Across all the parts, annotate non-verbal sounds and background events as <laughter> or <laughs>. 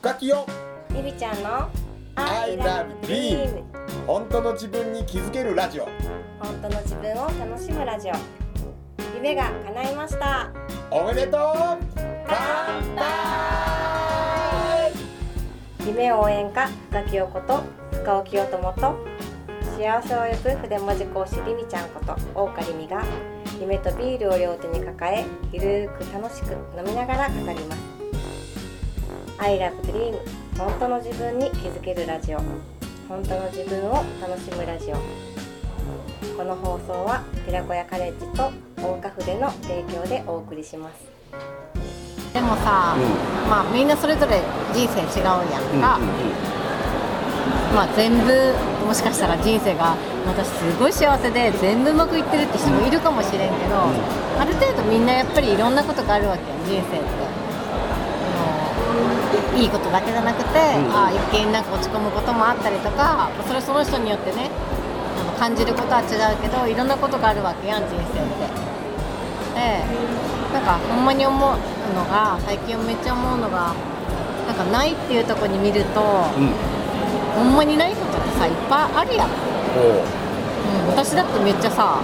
深きよ。ゆりちゃんの I love dream 本当の自分に気づけるラジオ。本当の自分を楽しむラジオ。夢が叶いました。おめでとう。乾杯。夢応援歌深木陽子と深尾清友と幸せを呼ぶ筆文字講師りみちゃんこと大岡りみが夢とビールを両手に抱えゆるーく楽しく飲みながら語ります I love dream. 本当の自分に気づけるラジオ。本当の自分を楽しむラジオ。この放送は寺子屋カレッジと大岡筆の提供でお送りします。でもさ、まあみんなそれぞれ人生違うやんか、まあ全部もしかしたら人生が私すごい幸せで全部うまくいってるって人もいるかもしれんけど、ある程度みんなやっぱりいろんなことがあるわけよ人生って。いいことだけじゃなくて、ああ一見なんか落ち込むこともあったりとかそれはその人によってねあの感じることは違うけどいろんなことがあるわけやん人生って。でなんかほんまに思うのが最近めっちゃ思うのがなんかないっていうところに見ると、うん。ほんまにないことってさいっぱいあるやん、う。ん、お私だってめっちゃさ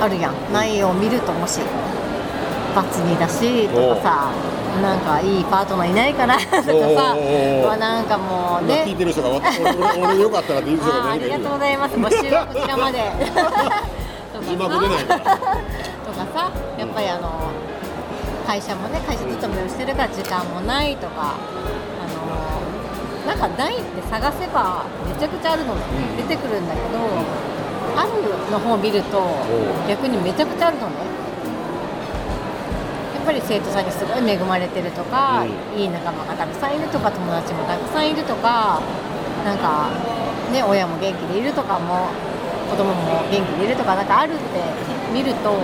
あるやん。ないを見るともしバツ2だしとかさなんかいいパートナーいないかなとかさまあなんかもうね。今聞いてる人がわ俺よかったらって言う人がありがとうございます。募集はこちらまで。字幕出ないから。とかさやっぱりあの会社もね会社勤めをしてるから時間もないとかあのなんかないって探せばめちゃくちゃあるの出てくるんだけど、あるの方を見ると逆にめちゃくちゃあるのねぱり生徒さんにすごい恵まれてるとか、ういい仲間がたくさんいるとか友達もたくさんいるとかなんかね親も元気でいるとかも子供も元気でいるとかなんかあるって見ると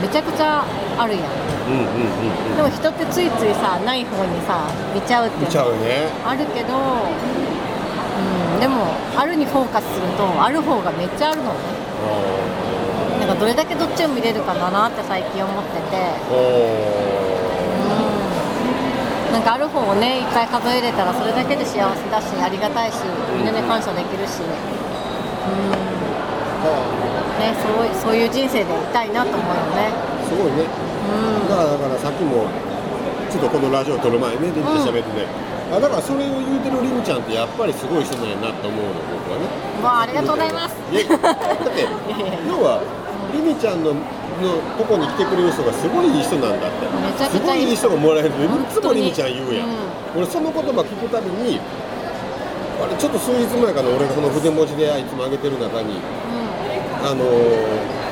めちゃくちゃあるやん。うんうんうんでも人ってついついさない方にさ見ちゃうって見ちゃうね。あるけど、うん、でもあるにフォーカスするとある方がめっちゃあるのねなんかどれだけどっちを見れるかだなって最近思ってて。おうん。なんかある方をねいっぱい数えれたらそれだけで幸せだしありがたいしみんなで感謝できるし。うん。ねそういそういう人生でいたいなと思うよね。すごいね。うん。だからだからさっきもちょっとこのラジオ撮る前ねリミちゃん喋ってて、あだからそれを言うてるリミちゃんってやっぱりすごい人なんやなって思うの僕はね。まあありがとうございます。だって <laughs> 要はリミちゃんののとこに来てくれる人がすごいいい人なんだって。めちゃくちゃいい。すごいいい人がもらえるっていつもリミちゃん言うやん、うん。俺その言葉聞くたびにあれちょっと数日前かな俺がその筆文字でいつも上げてる中にあのー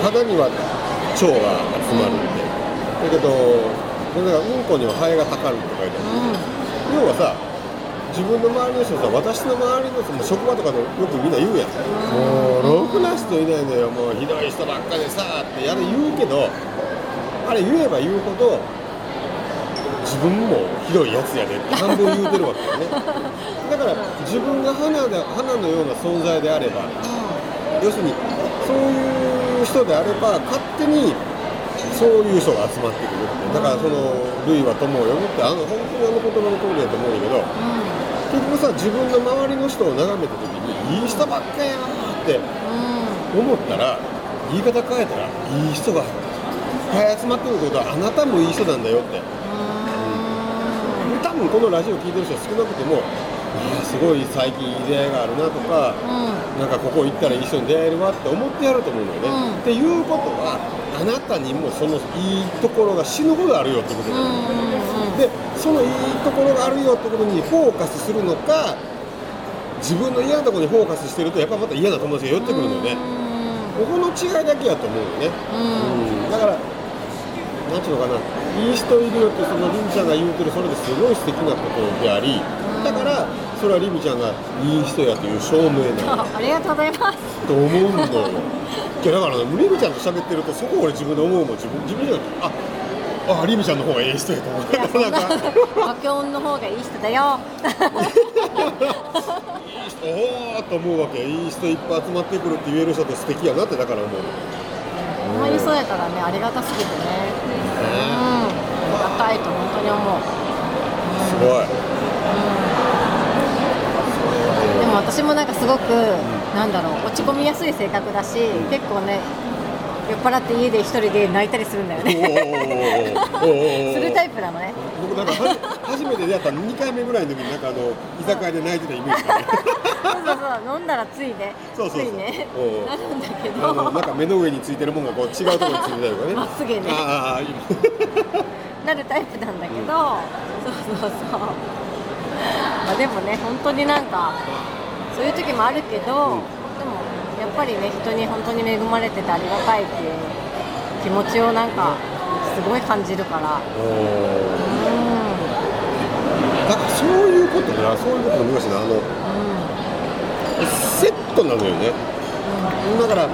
肌には腸が集まるって、だけどだからうんこにはハエがたかるとか言ってある。要はさ自分の周りの人さ私の周りの人も職場とかでよくみんな言うやん。もうろ？くな人いないのよもうひどい人ばっかでさってやる言うけどあれ言えば言うほど自分もひどいやつやでって半分言うてるわけよね。<laughs> だから自分が花で花のような存在であれば要するにそういう人であれば勝手にそういう人が集まってくるって。だからその「類は友を呼ぶ」ってあの本当にあの言葉の通りだと思うんだけど結局さ自分の周りの人を眺めた時にいい人ばっかやなって思ったら言い方変えたらいい人がいっぱい集まってくることはあなたもいい人なんだよって。多分このラジオ聞いてる人は少なくてもいやすごい最近いい出会いがあるなとかなんかここ行ったらいい人に出会えるわって思ってやると思うのよね、うん。っていうことはあなたにもそのいいところが死ぬほどあるよってことだよね、でそのいいところがあるよってことにフォーカスするのか自分の嫌なところにフォーカスしてるとやっぱまた嫌な友達が寄ってくるのよね、ここの違いだけやと思うよね、うん。だからなんていうのかな。いい人いるよってそのリミちゃんが言うてるそれですごい素敵なことでありだからそれはリミちゃんがいい人やという証明だ。よありがとうございます。と思うんだよ。いやだからねリミちゃんと喋ってるとそこ俺自分で思うもん。自分自分でああリミちゃんの方がええ人やと思う。いやそんななんか。バケオンの方がいい人だよ。<laughs> おおと思うわけ。いい人いっぱい集まってくるって言える人って素敵やなってだから思うあまりそらねありがたすぎてね、うん。ありがたいと本当に思う、すごい、うん、でも私もなんかすごく、なんだろう落ち込みやすい性格だし結構ね酔っ払って家で一人で泣いたりするんだよね。するタイプなのね。僕なんか初めて出会った2回目ぐらいの時になんかあの居酒屋で泣いてたイメージ、そうそうそう。飲んだらついね。そうそうそう。ついね。おうなるんだけあのどなんか目の上についてるもんがこう違うところについてたりとかね。まっすぐね。ああなるタイプなんだけど、そうそうそう。まあでもね本当になんかそういう時もあるけど、でもやっぱりね人に本当に恵まれててありがたいっていう気持ちをなんかすごい感じるから。おーうん。だからそういうことなそういうことの難しいなあのセットなのよね。だから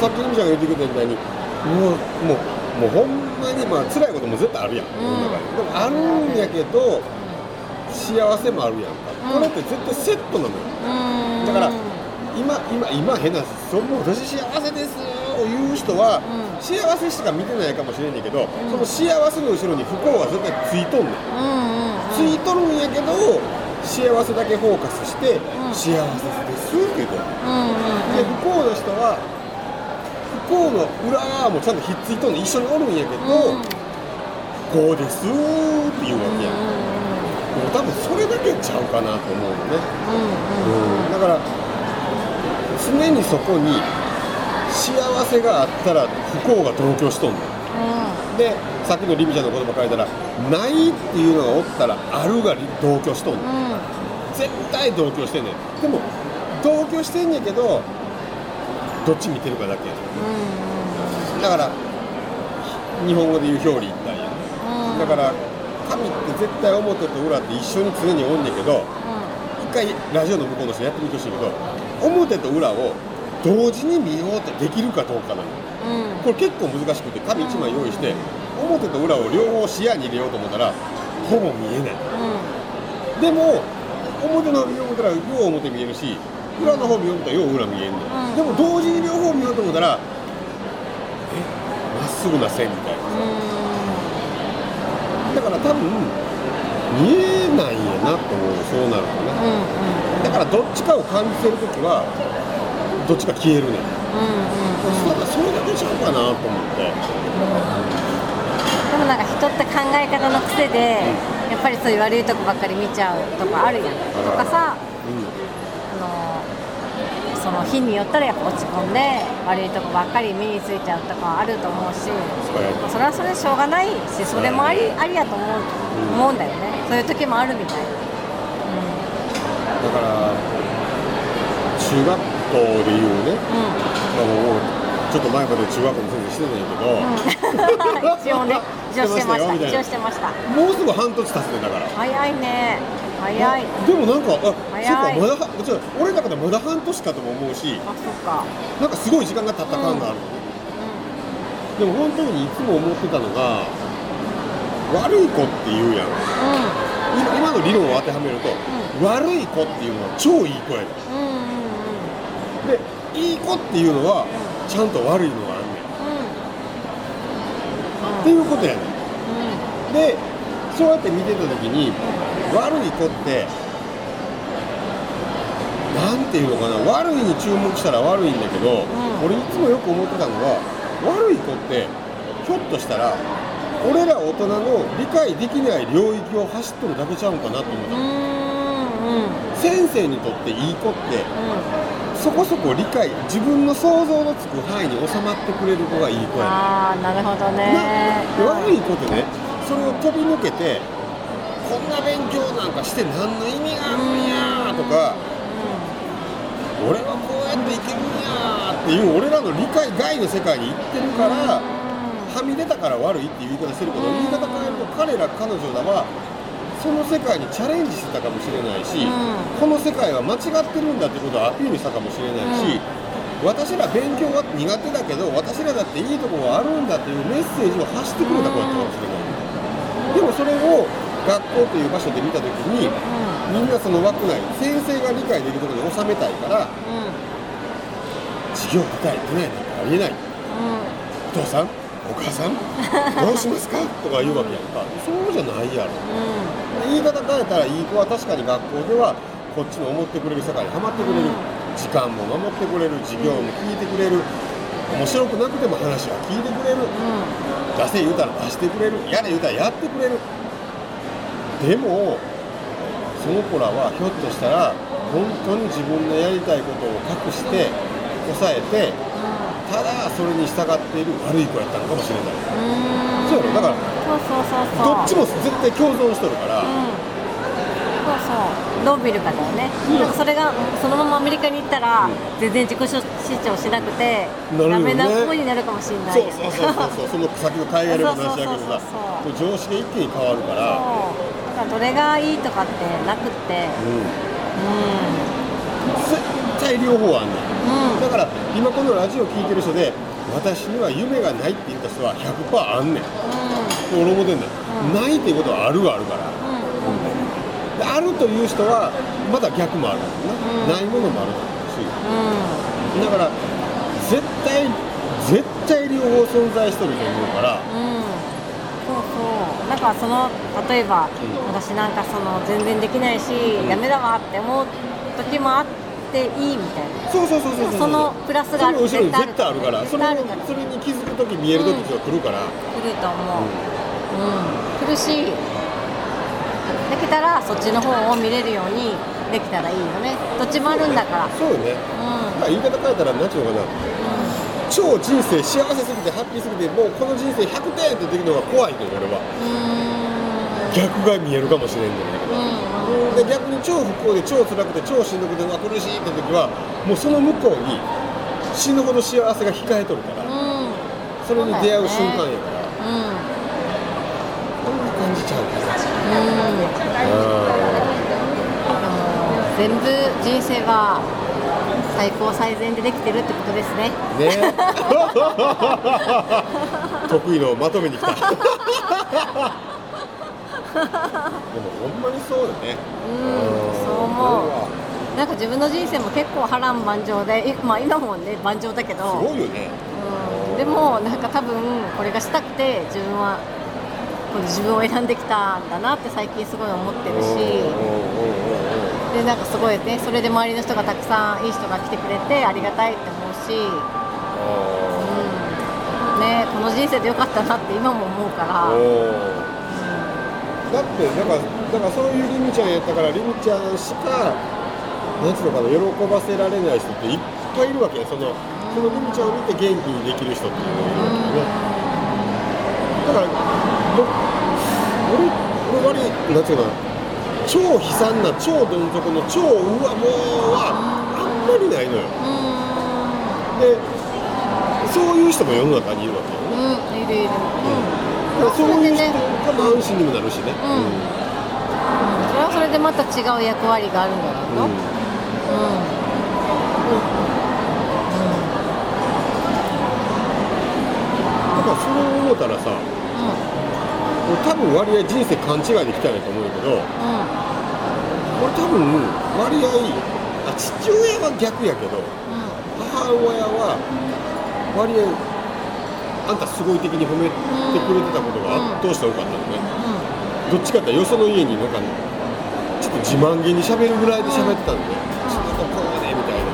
さっき由美ちゃんが言ってくれたみたいにもうもうもうほんまにまあ辛いことも絶対あるやん、世の中にでもあるんやけど幸せもあるやんか、これって絶対セットなのよ。うん。だから今今今変なそもう私幸せですを言う人は、うん。幸せしか見てないかもしれんねんけど、その幸せの後ろに不幸は絶対ついとんねんうんうん。ついとるんやけど幸せだけフォーカスして、ん。幸せです。けど、うんうんで不幸の人は不幸の裏側もちゃんとひっついとんねん一緒におるんやけど、うん。こうですっていうわけや。ん、でも多分それだけちゃうかなと思うのね、うん、だから常にそこに幸せがあったら不幸が同居しとんねん。でさっきのリミちゃんの言葉書いたらないっていうのがおったらあるが同居しとんねん絶対同居してんねん。でも同居してんねんけどどっち見てるかだけや。ねん。だから日本語で言う表裏一体や。ねだから神って絶対表と裏って一緒に常におんねんけど一回ラジオの向こうの人やってみてほしいけど表と裏を同時に見ようとできるかどうかなのこれ結構難しくて紙1枚用意して表と裏を両方視野に入れようと思ったらほぼ見えない。でも表の方見ようたらよう表見えるし裏の方見ようたらよう裏見えんねん、うん。でも同時に両方見ようと思ったらえまっすぐな線みたいな。だから多分見えないんやなと思うそうなるとね。だからどっちかを感じてるときはどっちか消えるねん。それそれだけちゃうかなと思ってなんか人って考え方の癖で、やっぱりそういう悪いとこばっかり見ちゃうとかあるやん。とかさ、あのその日によったらやっぱ落ち込んで悪いとこばっかり目についちゃうとかあると思うし、それはそれでしょうがないし、それもありありやと思う思うんだよね。そういう時もあるみたい。な。だから中学校でいうね、うちょっと前まで中学校の先生してたんやけど、うん。一応ね、一応してました。一応してました。もうすぐ半年経つねだから。早いね。早い。でもなんかあ早いそうかまだはもちろん俺の中ではまだ半年かとも思うしあ、そっか。なんかすごい時間が経った感がある、でも本当にいつも思ってたのが悪い子って言うやん今今の理論を当てはめると、悪い子っていうのは超いい子やねんうん。うん。うん。うん。でいい子っていうのはちゃんと悪いのがあんねん。っていうことやねん。でそうやって見てた時に悪い子ってなんていうのかな悪いに注目したら悪いんだけど、俺いつもよく思ってたのが悪い子ってひょっとしたら俺ら大人の理解できない領域を走っとるだけちゃうんかなと思った。の、先生にとっていい子ってそこそこ理解自分の想像のつく範囲に収まってくれる子がいい子やなるほどね。な悪い子ってねそれを飛び抜けてこんな勉強なんかして何の意味があるんやとか俺はこうやっていけるんやっていう俺らの理解外の世界に行ってるからはみ出たから悪いっていう言い方してるけど言い方変えると彼ら彼女らはその世界にチャレンジしてたかもしれないし、この世界は間違ってるんだってことをアピールしたかもしれないし、私ら勉強が苦手だけど私らだっていいとこがあるんだっていうメッセージを発してくれた子だったかもしれない。でもそれを学校という場所で見た時にみんなその枠内先生が理解できるところに収めたいから授業出たい出ないなんてありえない。お父さんお母さん？<laughs> どうしますか？とか言うわけやんか。そうじゃないやろ。言い方変えたらいい子は確かに学校ではこっちの思ってくれる世界にはまってくれる。時間も守ってくれる授業も聞いてくれる。面白くなくても話は聞いてくれる。出せ言うたら出してくれる。やれ言うたらやってくれる。でもその子らはひょっとしたら本当に自分のやりたいことを隠して抑えてただそれに従っている悪い子やったのかもしれない。うん。そうやろ。だからそうそうそうそう。どっちも絶対共存しとるから、うん。そうそう。どう見るかだよね、なんかそれがそのままアメリカに行ったら、全然自己主張しなくて、ダメな子になるかもしれない。そうそうそうそう。<laughs> その先の海外でも話やけどさ常識が一気に変わるから、そう。だからどれがいいとかってなくって。うん、う絶対両方あんねん。んうん。だから今このラジオ聞いてる人で私には夢がないって言った人は100%あんねん。俺思ってんねん、うん。ないっていうことはあるはあるから。であるという人はまだ逆もある。んだな、うん。ないものもあるし。うん。だから絶対絶対両方存在しとると思うから。うん。そうそう。なんかその例えば、ん。私なんかその全然できないし、ダメだわって思う時もあっていいみたいな。そうそうそうそうそう。そのプラスが後ろに絶対あるから。絶それ対あるから。それに気づく時見える時が来るから、来ると思う。うん、来るしできたらそっちの方を見れるようにできたらいいよね。どっちもあるんだから。そうよね、うん。まあ、言い方変えたら何ちゅうのかな。超人生幸せすぎてハッピーすぎてもうこの人生100点ってできるのが怖いという俺は。う逆が見えるかもしれんけど。んうんで逆に超不幸で超辛くて超しんどくて苦しいって時はもうその向こうに死ぬほど幸せが控えとるからうん。それに出会う瞬間やから。うん。こんな感じちゃうかうん。な全部人生は最高最善でできてるってことですね。ね。<laughs> 得意のまとめに来たでもほんまにそうよね。うんそう思う。なんか自分の人生も結構波乱万丈でい <laughs> まあ今もね万丈だけど。すごいよね。うん。でもなんか多分これがしたくて自分はこの自分を選んできたんだなって最近すごい思ってるし。でなんかすごいねそれで周りの人がたくさんいい人が来てくれてありがたいって思うし、うん。ね、この人生でよかったなって今も思うから、うんだってだからだからそういうリミちゃんやったからリミちゃんしかなんつうのかな喜ばせられない人っていっぱいいるわけそのそのリミちゃんを見て元気にできる人っていうのがいるわけよねだから俺俺割りなんつうのかな超悲惨な超どん底の超うわもうはあんまりないのよでそういう人も世の中にいるわけよねうん、いるいる、だからそういう人がまあ安心にもなるしね。うん。それはそれでまた違う役割があるんだろううん。の、うん。だからそれを思ったらさ俺多分割合人生勘違いできたんやと思うんだけど俺多分割合あ父親は逆やけど母親は割合あんたすごい的に褒めてくれてたことが圧倒して多かったのね、どっちかってよその家になんかちょっと自慢げに喋るぐらいで喋ってたん。で、ちょっとこうねみたいな。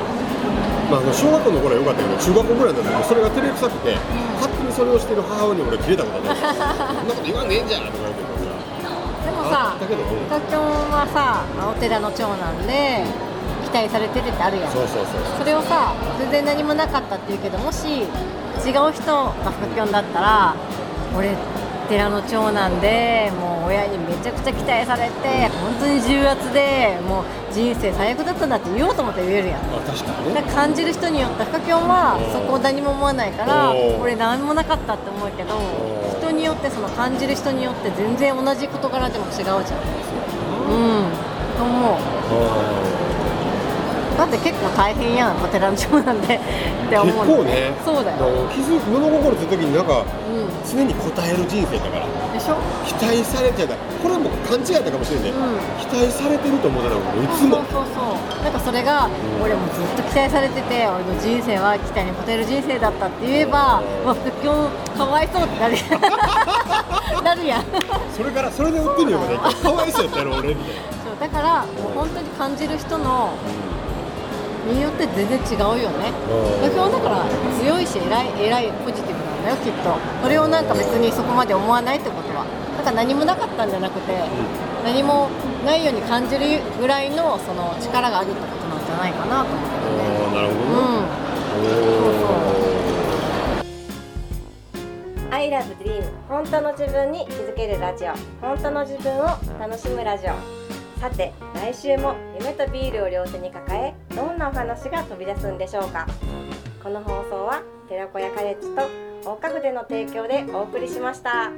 まああの小学校の頃は良かったけど中学校ぐらいになるとそれが照れくさくて、勝手にそれをしてる母親に俺切れたことある。<laughs> そんなこと言わんねえんじゃんとか言ってでもさあだけどはさお寺の長男で期待されてるってあるやん。そうそうそう。それをさ全然何もなかったって言うけどもし違う人が深きょんだったら俺寺の長男でもう親にめちゃくちゃ期待されて本当に重圧でもう人生最悪だったんだって言おうと思ったら言えるやん。あ確かに感じる人によって深きょんはそこを何も思わないから俺何もなかったって思うけど人によってその感じる人によって全然同じ事柄でも違うじゃん。う。ん。と思うだって結構大変やんお寺の長男で <laughs> って思う結構ね。そうだよ、から気づ物心ついた時になんかうん、常に応える人生だから。でしょ？期待されてた。これはもう勘違いだったかもしれない、うん。期待されてると思うたらもういつも。そうそうそう。なんかそれが、俺もずっと期待されてて俺の人生は期待に応える人生だったって言えばうん。わ今日かわいそうってなるやん。<laughs> なるやん。それからそれで売ってみようかねかわいそうやったやろ俺みたいな。そうだからもう本当に感じる人のによって全然違うよね。目標だから強いし偉い偉いポジティブなんだよきっと。それをなんか別にそこまで思わないってことは。だから何もなかったんじゃなくて、何もないように感じるぐらいのその力があるってことなんじゃないかなと思うけどねああなるほど。ね、うん I love dream 本当の自分に気づけるラジオ。本当の自分を楽しむラジオさて来週も夢とビールを両手に抱えどんなお話が飛び出すんでしょうか？この放送は寺子屋カレッジと大花筆の提供でお送りしました。